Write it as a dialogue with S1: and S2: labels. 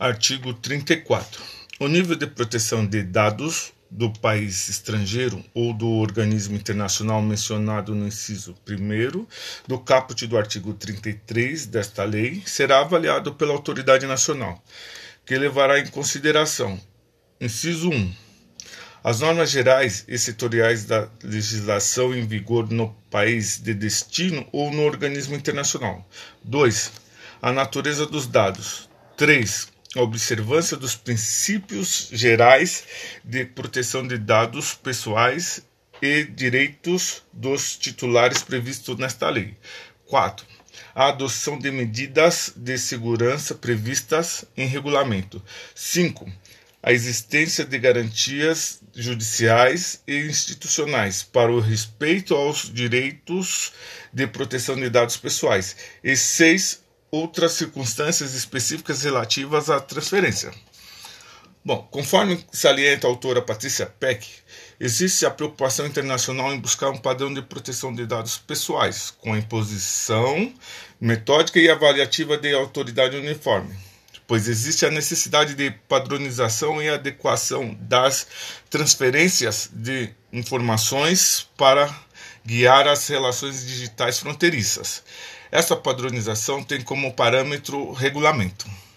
S1: Artigo 34. O nível de proteção de dados do país estrangeiro ou do organismo internacional mencionado no inciso 1 do caput do artigo 33 desta lei será avaliado pela autoridade nacional, que levará em consideração: inciso 1. As normas gerais e setoriais da legislação em vigor no país de destino ou no organismo internacional. 2. A natureza dos dados. 3 a observância dos princípios gerais de proteção de dados pessoais e direitos dos titulares previstos nesta lei. 4. A adoção de medidas de segurança previstas em regulamento. 5. A existência de garantias judiciais e institucionais para o respeito aos direitos de proteção de dados pessoais. E 6 outras circunstâncias específicas relativas à transferência. Bom, conforme salienta a autora Patrícia Peck, existe a preocupação internacional em buscar um padrão de proteção de dados pessoais, com a imposição metódica e avaliativa de autoridade uniforme, pois existe a necessidade de padronização e adequação das transferências de informações para guiar as relações digitais fronteiriças. Essa padronização tem como parâmetro regulamento.